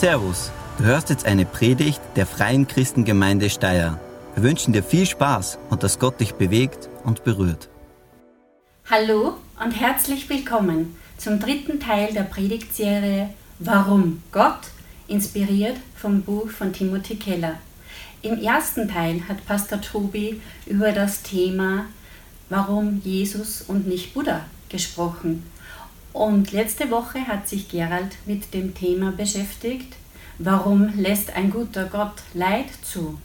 Servus, du hörst jetzt eine Predigt der Freien Christengemeinde Steyr. Wir wünschen dir viel Spaß und dass Gott dich bewegt und berührt. Hallo und herzlich willkommen zum dritten Teil der Predigtserie Warum Gott, inspiriert vom Buch von Timothy Keller. Im ersten Teil hat Pastor Tobi über das Thema Warum Jesus und nicht Buddha gesprochen und letzte Woche hat sich Gerald mit dem Thema beschäftigt, warum lässt ein guter Gott Leid zu?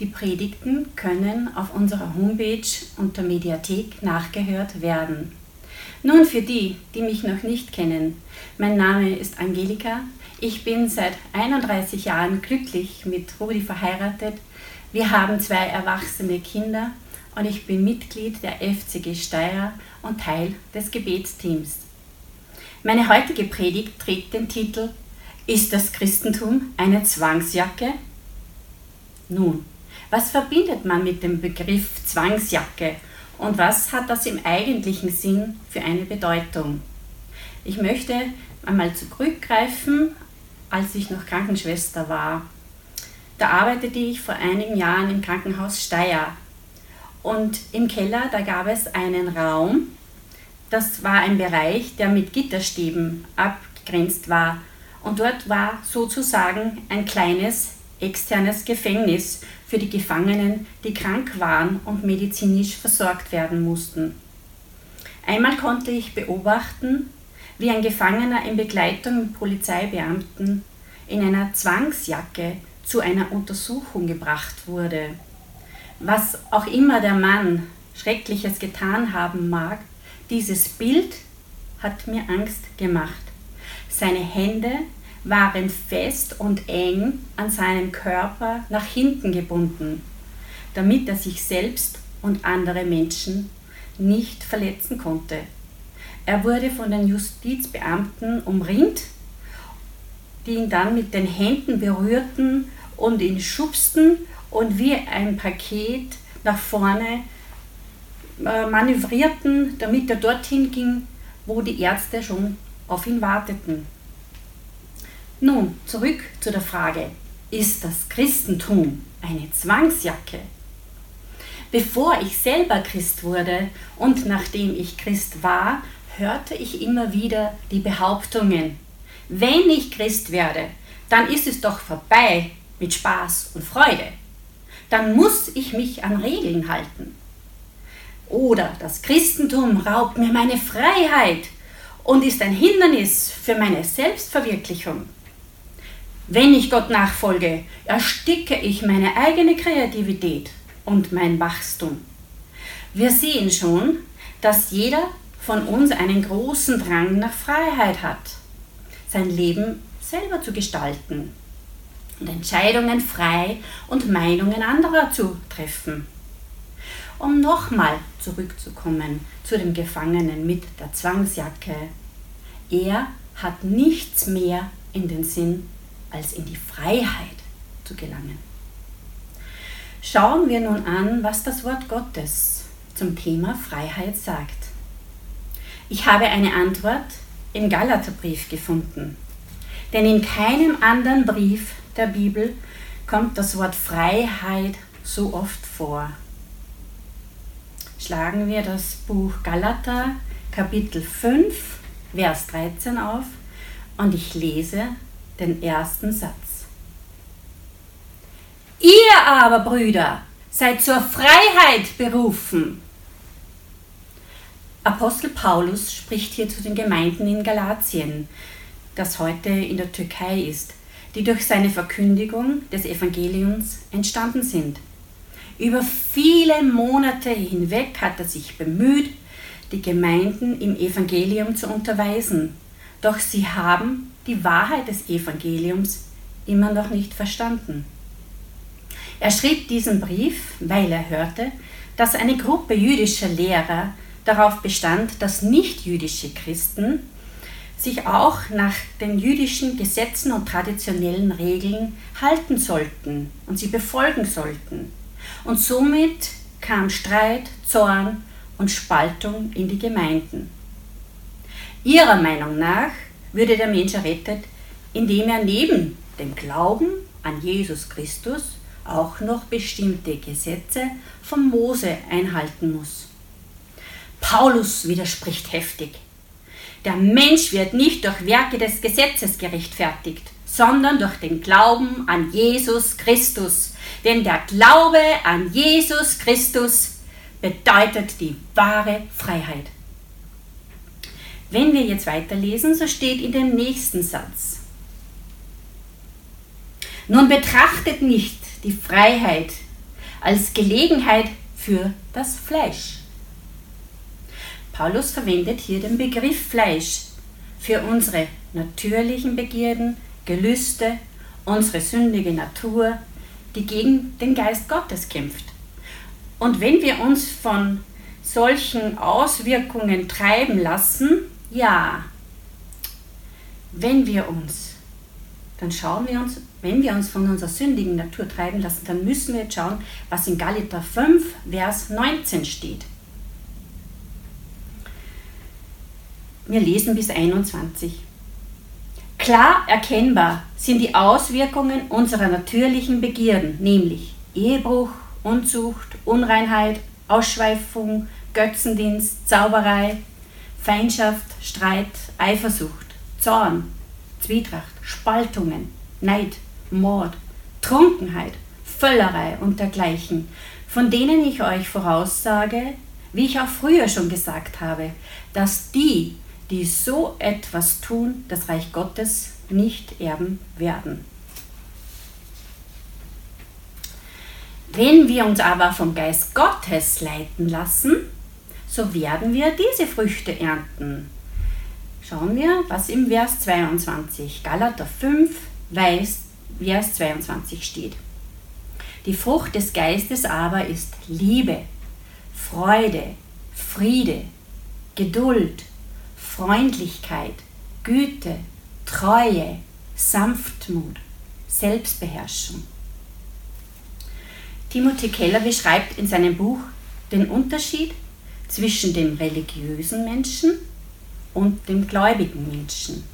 Die Predigten können auf unserer Homepage unter Mediathek nachgehört werden. Nun für die, die mich noch nicht kennen. Mein Name ist Angelika. Ich bin seit 31 Jahren glücklich mit Rudi verheiratet. Wir haben zwei erwachsene Kinder und ich bin Mitglied der FCG Steyr und Teil des Gebetsteams. Meine heutige Predigt trägt den Titel Ist das Christentum eine Zwangsjacke? Nun, was verbindet man mit dem Begriff Zwangsjacke und was hat das im eigentlichen Sinn für eine Bedeutung? Ich möchte einmal zurückgreifen, als ich noch Krankenschwester war. Da arbeitete ich vor einigen Jahren im Krankenhaus Steyr. Und im Keller, da gab es einen Raum, das war ein Bereich, der mit Gitterstäben abgegrenzt war. Und dort war sozusagen ein kleines externes Gefängnis für die Gefangenen, die krank waren und medizinisch versorgt werden mussten. Einmal konnte ich beobachten, wie ein Gefangener in Begleitung mit Polizeibeamten in einer Zwangsjacke zu einer Untersuchung gebracht wurde. Was auch immer der Mann Schreckliches getan haben mag, dieses Bild hat mir Angst gemacht. Seine Hände waren fest und eng an seinem Körper nach hinten gebunden, damit er sich selbst und andere Menschen nicht verletzen konnte. Er wurde von den Justizbeamten umringt, die ihn dann mit den Händen berührten und ihn schubsten und wie ein Paket nach vorne äh, manövrierten, damit er dorthin ging, wo die Ärzte schon auf ihn warteten. Nun, zurück zu der Frage, ist das Christentum eine Zwangsjacke? Bevor ich selber Christ wurde und nachdem ich Christ war, hörte ich immer wieder die Behauptungen, wenn ich Christ werde, dann ist es doch vorbei mit Spaß und Freude. Dann muss ich mich an Regeln halten. Oder das Christentum raubt mir meine Freiheit und ist ein Hindernis für meine Selbstverwirklichung. Wenn ich Gott nachfolge, ersticke ich meine eigene Kreativität und mein Wachstum. Wir sehen schon, dass jeder von uns einen großen Drang nach Freiheit hat, sein Leben selber zu gestalten und Entscheidungen frei und Meinungen anderer zu treffen. Um nochmal zurückzukommen zu dem Gefangenen mit der Zwangsjacke. Er hat nichts mehr in den Sinn, als in die Freiheit zu gelangen. Schauen wir nun an, was das Wort Gottes zum Thema Freiheit sagt. Ich habe eine Antwort im Galaterbrief gefunden, denn in keinem anderen Brief der Bibel kommt das Wort Freiheit so oft vor schlagen wir das Buch Galater Kapitel 5, Vers 13 auf und ich lese den ersten Satz. Ihr aber, Brüder, seid zur Freiheit berufen. Apostel Paulus spricht hier zu den Gemeinden in Galatien, das heute in der Türkei ist, die durch seine Verkündigung des Evangeliums entstanden sind. Über viele Monate hinweg hat er sich bemüht, die Gemeinden im Evangelium zu unterweisen. Doch sie haben die Wahrheit des Evangeliums immer noch nicht verstanden. Er schrieb diesen Brief, weil er hörte, dass eine Gruppe jüdischer Lehrer darauf bestand, dass nichtjüdische Christen sich auch nach den jüdischen Gesetzen und traditionellen Regeln halten sollten und sie befolgen sollten. Und somit kam Streit, Zorn und Spaltung in die Gemeinden. Ihrer Meinung nach würde der Mensch errettet, indem er neben dem Glauben an Jesus Christus auch noch bestimmte Gesetze von Mose einhalten muss. Paulus widerspricht heftig. Der Mensch wird nicht durch Werke des Gesetzes gerechtfertigt, sondern durch den Glauben an Jesus Christus. Denn der Glaube an Jesus Christus bedeutet die wahre Freiheit. Wenn wir jetzt weiterlesen, so steht in dem nächsten Satz. Nun betrachtet nicht die Freiheit als Gelegenheit für das Fleisch. Paulus verwendet hier den Begriff Fleisch für unsere natürlichen Begierden, Gelüste, unsere sündige Natur, die gegen den Geist Gottes kämpft. Und wenn wir uns von solchen Auswirkungen treiben lassen, ja, wenn wir uns, dann schauen wir uns, wenn wir uns von unserer sündigen Natur treiben lassen, dann müssen wir jetzt schauen, was in Galater 5, Vers 19 steht. Wir lesen bis 21. Klar erkennbar sind die Auswirkungen unserer natürlichen Begierden, nämlich Ehebruch, Unzucht, Unreinheit, Ausschweifung, Götzendienst, Zauberei, Feindschaft, Streit, Eifersucht, Zorn, Zwietracht, Spaltungen, Neid, Mord, Trunkenheit, Völlerei und dergleichen, von denen ich euch voraussage, wie ich auch früher schon gesagt habe, dass die, die so etwas tun, das Reich Gottes nicht erben werden. Wenn wir uns aber vom Geist Gottes leiten lassen, so werden wir diese Früchte ernten. Schauen wir, was im Vers 22, Galater 5, Vers 22 steht. Die Frucht des Geistes aber ist Liebe, Freude, Friede, Geduld, Freundlichkeit, Güte, Treue, Sanftmut, Selbstbeherrschung. Timothy Keller beschreibt in seinem Buch den Unterschied zwischen dem religiösen Menschen und dem gläubigen Menschen.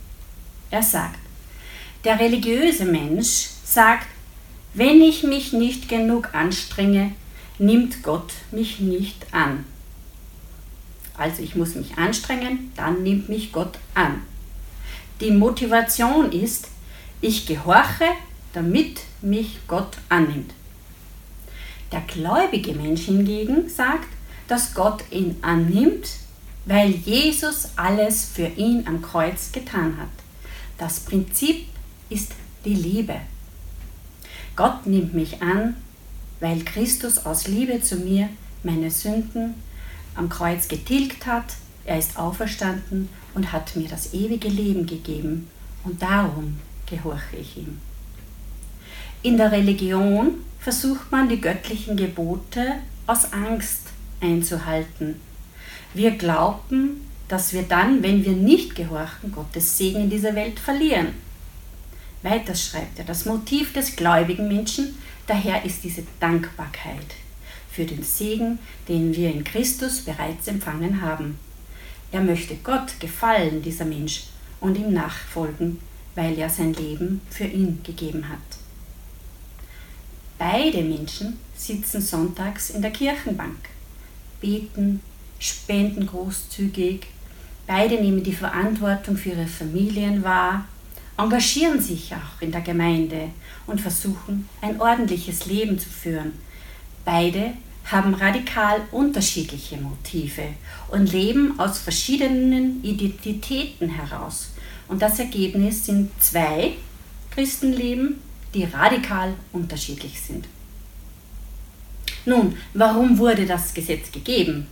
Er sagt, der religiöse Mensch sagt, wenn ich mich nicht genug anstrenge, nimmt Gott mich nicht an. Also ich muss mich anstrengen, dann nimmt mich Gott an. Die Motivation ist, ich gehorche, damit mich Gott annimmt. Der gläubige Mensch hingegen sagt, dass Gott ihn annimmt, weil Jesus alles für ihn am Kreuz getan hat. Das Prinzip ist die Liebe. Gott nimmt mich an, weil Christus aus Liebe zu mir meine Sünden am Kreuz getilgt hat, er ist auferstanden und hat mir das ewige Leben gegeben und darum gehorche ich ihm. In der Religion versucht man die göttlichen Gebote aus Angst einzuhalten. Wir glauben, dass wir dann, wenn wir nicht gehorchen, Gottes Segen in dieser Welt verlieren. Weiter schreibt er, das Motiv des gläubigen Menschen daher ist diese Dankbarkeit für den Segen, den wir in Christus bereits empfangen haben. Er möchte Gott gefallen, dieser Mensch, und ihm nachfolgen, weil er sein Leben für ihn gegeben hat. Beide Menschen sitzen sonntags in der Kirchenbank, beten, spenden großzügig, beide nehmen die Verantwortung für ihre Familien wahr, engagieren sich auch in der Gemeinde und versuchen ein ordentliches Leben zu führen, Beide haben radikal unterschiedliche Motive und leben aus verschiedenen Identitäten heraus. Und das Ergebnis sind zwei Christenleben, die radikal unterschiedlich sind. Nun, warum wurde das Gesetz gegeben?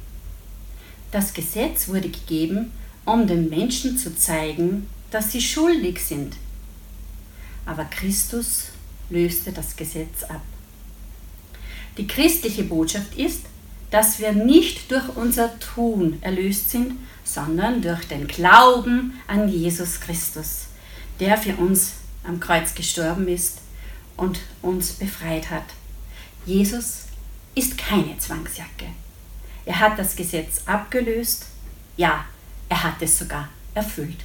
Das Gesetz wurde gegeben, um den Menschen zu zeigen, dass sie schuldig sind. Aber Christus löste das Gesetz ab. Die christliche Botschaft ist, dass wir nicht durch unser Tun erlöst sind, sondern durch den Glauben an Jesus Christus, der für uns am Kreuz gestorben ist und uns befreit hat. Jesus ist keine Zwangsjacke. Er hat das Gesetz abgelöst, ja, er hat es sogar erfüllt.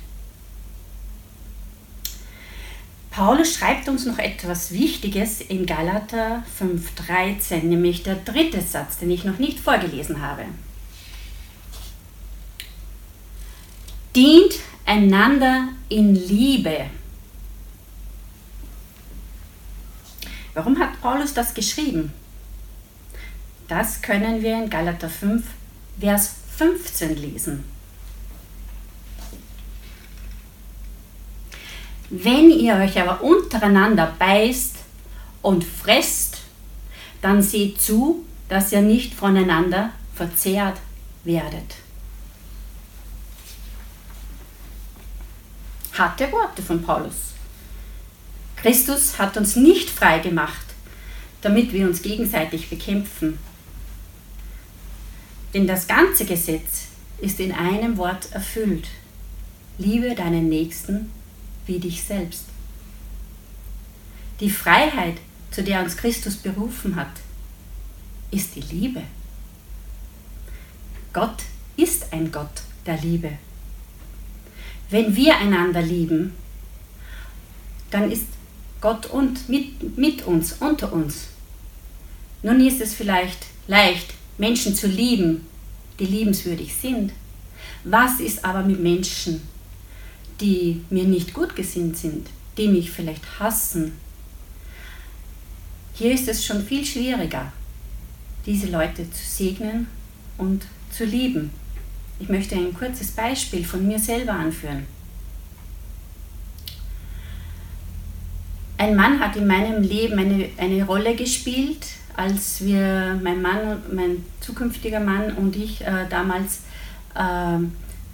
Paulus schreibt uns noch etwas Wichtiges in Galater 5.13, nämlich der dritte Satz, den ich noch nicht vorgelesen habe. Dient einander in Liebe. Warum hat Paulus das geschrieben? Das können wir in Galater 5, Vers 15 lesen. Wenn ihr euch aber untereinander beißt und fresst, dann seht zu, dass ihr nicht voneinander verzehrt werdet. Harte Worte von Paulus. Christus hat uns nicht frei gemacht, damit wir uns gegenseitig bekämpfen. Denn das ganze Gesetz ist in einem Wort erfüllt. Liebe deinen Nächsten wie dich selbst. Die Freiheit, zu der uns Christus berufen hat, ist die Liebe. Gott ist ein Gott der Liebe. Wenn wir einander lieben, dann ist Gott und mit, mit uns, unter uns. Nun ist es vielleicht leicht, Menschen zu lieben, die liebenswürdig sind. Was ist aber mit Menschen, die mir nicht gut gesinnt sind, die mich vielleicht hassen. Hier ist es schon viel schwieriger, diese Leute zu segnen und zu lieben. Ich möchte ein kurzes Beispiel von mir selber anführen. Ein Mann hat in meinem Leben eine, eine Rolle gespielt, als wir, mein Mann, mein zukünftiger Mann und ich äh, damals äh,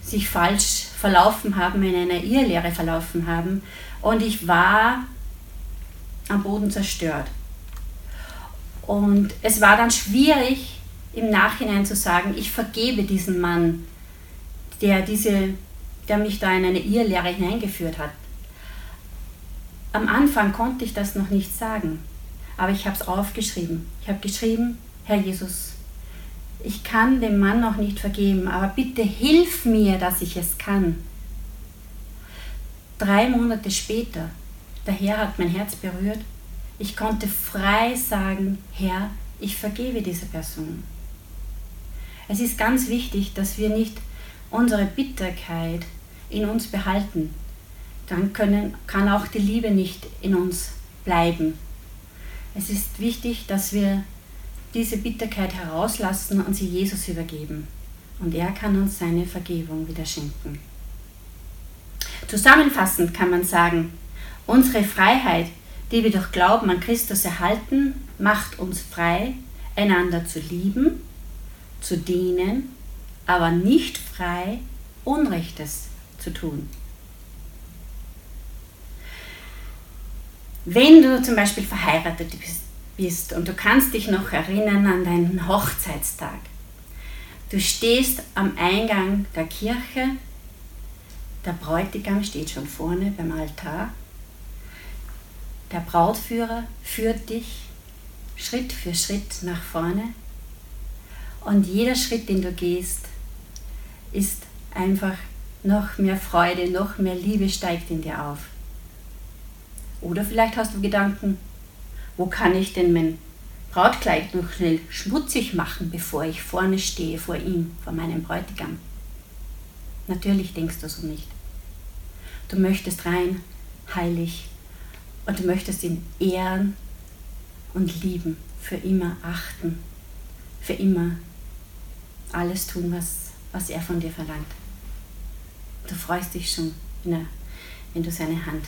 sich falsch verlaufen haben, in einer Irrlehre verlaufen haben. Und ich war am Boden zerstört. Und es war dann schwierig, im Nachhinein zu sagen, ich vergebe diesen Mann, der, diese, der mich da in eine Irrlehre hineingeführt hat. Am Anfang konnte ich das noch nicht sagen, aber ich habe es aufgeschrieben. Ich habe geschrieben, Herr Jesus, ich kann dem Mann noch nicht vergeben, aber bitte hilf mir, dass ich es kann. Drei Monate später, der Herr hat mein Herz berührt, ich konnte frei sagen, Herr, ich vergebe dieser Person. Es ist ganz wichtig, dass wir nicht unsere Bitterkeit in uns behalten. Dann können, kann auch die Liebe nicht in uns bleiben. Es ist wichtig, dass wir diese Bitterkeit herauslassen und sie Jesus übergeben. Und er kann uns seine Vergebung wieder schenken. Zusammenfassend kann man sagen, unsere Freiheit, die wir durch Glauben an Christus erhalten, macht uns frei, einander zu lieben, zu dienen, aber nicht frei, Unrechtes zu tun. Wenn du zum Beispiel verheiratet bist, bist und du kannst dich noch erinnern an deinen Hochzeitstag. Du stehst am Eingang der Kirche, der Bräutigam steht schon vorne beim Altar, der Brautführer führt dich Schritt für Schritt nach vorne und jeder Schritt, den du gehst, ist einfach noch mehr Freude, noch mehr Liebe steigt in dir auf. Oder vielleicht hast du Gedanken, wo kann ich denn mein Brautkleid noch schnell schmutzig machen, bevor ich vorne stehe vor ihm, vor meinem Bräutigam? Natürlich denkst du so nicht. Du möchtest rein, heilig und du möchtest ihn ehren und lieben, für immer achten, für immer alles tun, was, was er von dir verlangt. Du freust dich schon, wenn, er, wenn du seine Hand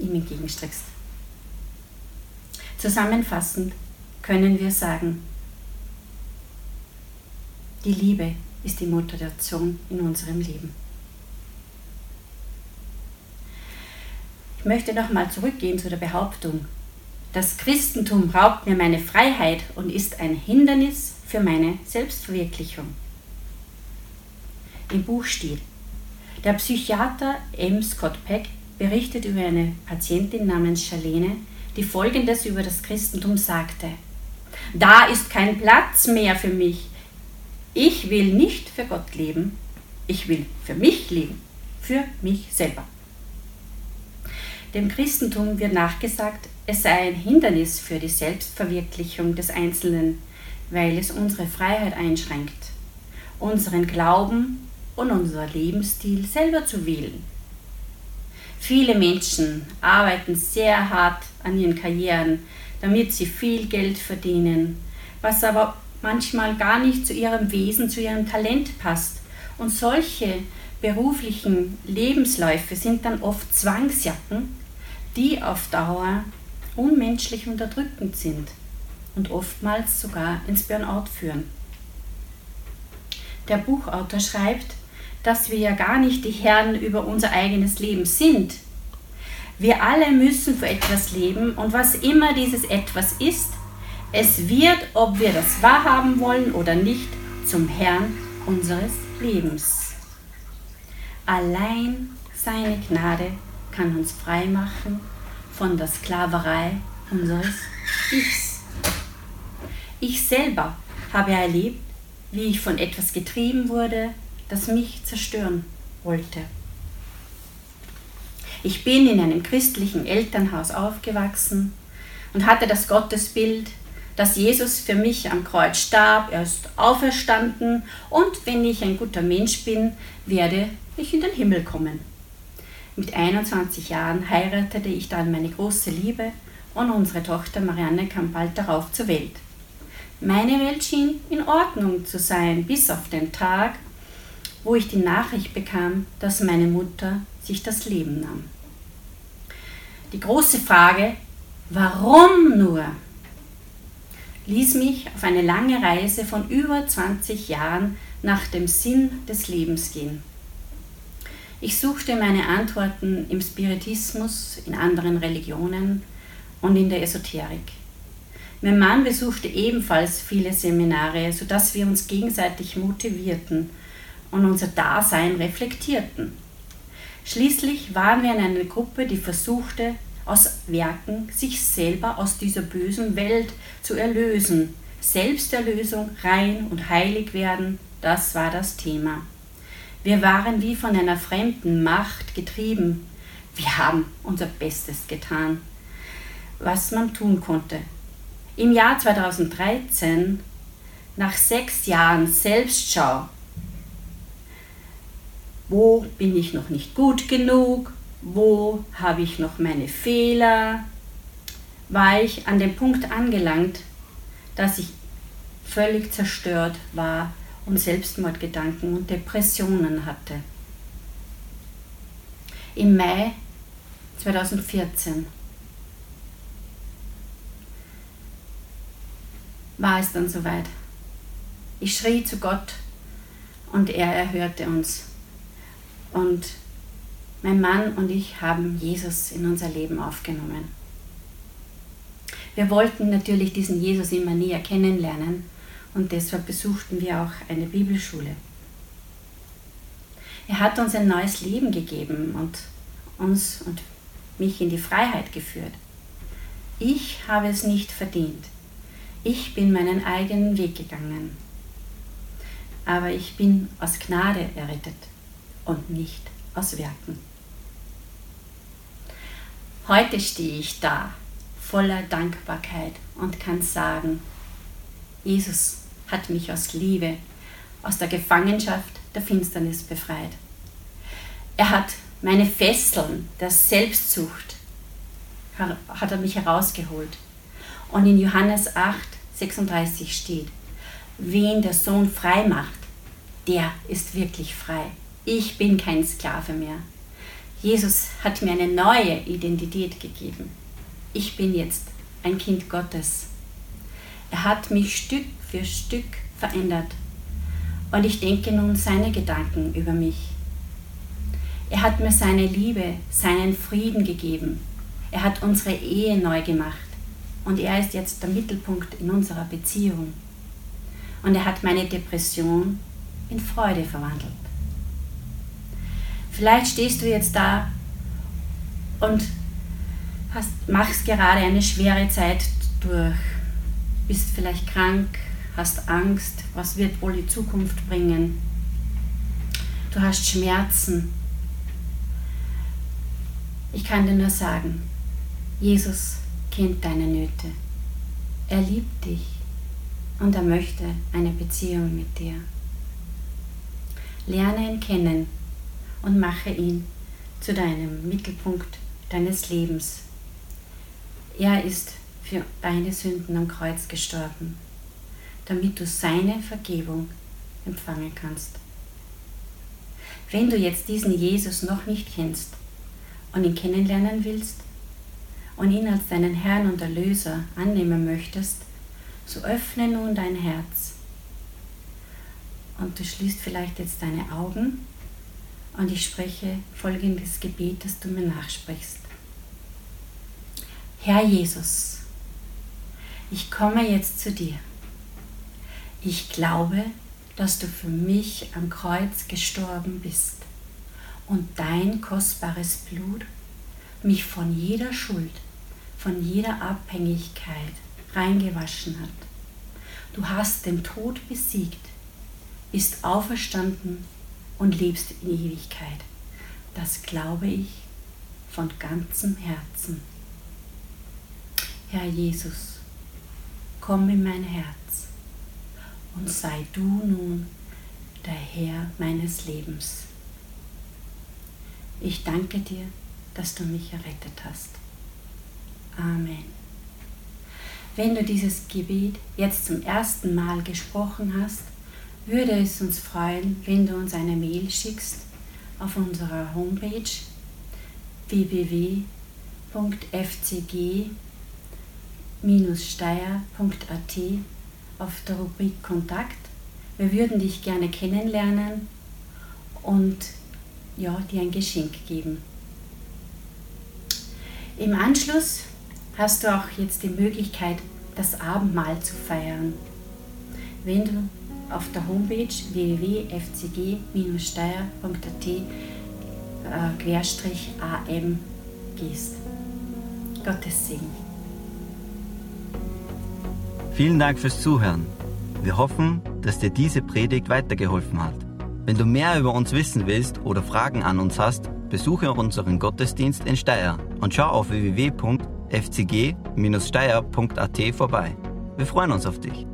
ihm entgegenstreckst. Zusammenfassend können wir sagen, die Liebe ist die Motivation in unserem Leben. Ich möchte nochmal zurückgehen zu der Behauptung, das Christentum raubt mir meine Freiheit und ist ein Hindernis für meine Selbstverwirklichung. Im Buch steht, der Psychiater M. Scott Peck berichtet über eine Patientin namens Charlene, die Folgendes über das Christentum sagte. Da ist kein Platz mehr für mich. Ich will nicht für Gott leben, ich will für mich leben, für mich selber. Dem Christentum wird nachgesagt, es sei ein Hindernis für die Selbstverwirklichung des Einzelnen, weil es unsere Freiheit einschränkt, unseren Glauben und unser Lebensstil selber zu wählen. Viele Menschen arbeiten sehr hart an ihren Karrieren, damit sie viel Geld verdienen, was aber manchmal gar nicht zu ihrem Wesen, zu ihrem Talent passt. Und solche beruflichen Lebensläufe sind dann oft Zwangsjacken, die auf Dauer unmenschlich unterdrückend sind und oftmals sogar ins Burnout führen. Der Buchautor schreibt, dass wir ja gar nicht die Herren über unser eigenes Leben sind. Wir alle müssen für etwas leben und was immer dieses etwas ist, es wird, ob wir das wahrhaben wollen oder nicht, zum Herrn unseres Lebens. Allein seine Gnade kann uns frei machen von der Sklaverei unseres Ichs. Ich selber habe erlebt, wie ich von etwas getrieben wurde, das mich zerstören wollte. Ich bin in einem christlichen Elternhaus aufgewachsen und hatte das Gottesbild, dass Jesus für mich am Kreuz starb, er ist auferstanden und wenn ich ein guter Mensch bin, werde ich in den Himmel kommen. Mit 21 Jahren heiratete ich dann meine große Liebe und unsere Tochter Marianne kam bald darauf zur Welt. Meine Welt schien in Ordnung zu sein, bis auf den Tag, wo ich die Nachricht bekam, dass meine Mutter sich das Leben nahm. Die große Frage, warum nur, ließ mich auf eine lange Reise von über 20 Jahren nach dem Sinn des Lebens gehen. Ich suchte meine Antworten im Spiritismus, in anderen Religionen und in der Esoterik. Mein Mann besuchte ebenfalls viele Seminare, sodass wir uns gegenseitig motivierten und unser Dasein reflektierten. Schließlich waren wir in einer Gruppe, die versuchte, aus Werken sich selber aus dieser bösen Welt zu erlösen. Selbsterlösung, rein und heilig werden, das war das Thema. Wir waren wie von einer fremden Macht getrieben. Wir haben unser Bestes getan, was man tun konnte. Im Jahr 2013, nach sechs Jahren Selbstschau, wo bin ich noch nicht gut genug, wo habe ich noch meine Fehler, war ich an dem Punkt angelangt, dass ich völlig zerstört war und Selbstmordgedanken und Depressionen hatte. Im Mai 2014 war es dann soweit. Ich schrie zu Gott und er erhörte uns. Und mein Mann und ich haben Jesus in unser Leben aufgenommen. Wir wollten natürlich diesen Jesus immer näher kennenlernen und deshalb besuchten wir auch eine Bibelschule. Er hat uns ein neues Leben gegeben und uns und mich in die Freiheit geführt. Ich habe es nicht verdient. Ich bin meinen eigenen Weg gegangen. Aber ich bin aus Gnade errettet und nicht aus Werken. Heute stehe ich da voller Dankbarkeit und kann sagen, Jesus hat mich aus Liebe, aus der Gefangenschaft der Finsternis befreit. Er hat meine Fesseln der Selbstsucht, hat er mich herausgeholt. Und in Johannes 8, 36 steht, wen der Sohn frei macht, der ist wirklich frei. Ich bin kein Sklave mehr. Jesus hat mir eine neue Identität gegeben. Ich bin jetzt ein Kind Gottes. Er hat mich Stück für Stück verändert und ich denke nun seine Gedanken über mich. Er hat mir seine Liebe, seinen Frieden gegeben. Er hat unsere Ehe neu gemacht und er ist jetzt der Mittelpunkt in unserer Beziehung. Und er hat meine Depression in Freude verwandelt. Vielleicht stehst du jetzt da und hast, machst gerade eine schwere Zeit durch, bist vielleicht krank, hast Angst, was wird wohl die Zukunft bringen. Du hast Schmerzen. Ich kann dir nur sagen, Jesus kennt deine Nöte. Er liebt dich und er möchte eine Beziehung mit dir. Lerne ihn kennen und mache ihn zu deinem Mittelpunkt deines Lebens. Er ist für deine Sünden am Kreuz gestorben, damit du seine Vergebung empfangen kannst. Wenn du jetzt diesen Jesus noch nicht kennst und ihn kennenlernen willst und ihn als deinen Herrn und Erlöser annehmen möchtest, so öffne nun dein Herz. Und du schließt vielleicht jetzt deine Augen und ich spreche folgendes Gebet, das du mir nachsprichst. Herr Jesus, ich komme jetzt zu dir. Ich glaube, dass du für mich am Kreuz gestorben bist und dein kostbares Blut mich von jeder Schuld, von jeder Abhängigkeit reingewaschen hat. Du hast den Tod besiegt, bist auferstanden und lebst in Ewigkeit. Das glaube ich von ganzem Herzen. Herr Jesus, komm in mein Herz und sei du nun der Herr meines Lebens. Ich danke dir, dass du mich errettet hast. Amen. Wenn du dieses Gebet jetzt zum ersten Mal gesprochen hast, würde es uns freuen, wenn du uns eine Mail schickst auf unserer Homepage www.fcg-steier.at auf der Rubrik Kontakt. Wir würden dich gerne kennenlernen und ja, dir ein Geschenk geben. Im Anschluss hast du auch jetzt die Möglichkeit, das Abendmahl zu feiern. Wenn du auf der Homepage www.fcg-steier.at äh, am gehst. Gottes Segen. Vielen Dank fürs Zuhören. Wir hoffen, dass dir diese Predigt weitergeholfen hat. Wenn du mehr über uns wissen willst oder Fragen an uns hast, besuche unseren Gottesdienst in Steyr und schau auf www.fcg-steyr.at vorbei. Wir freuen uns auf dich.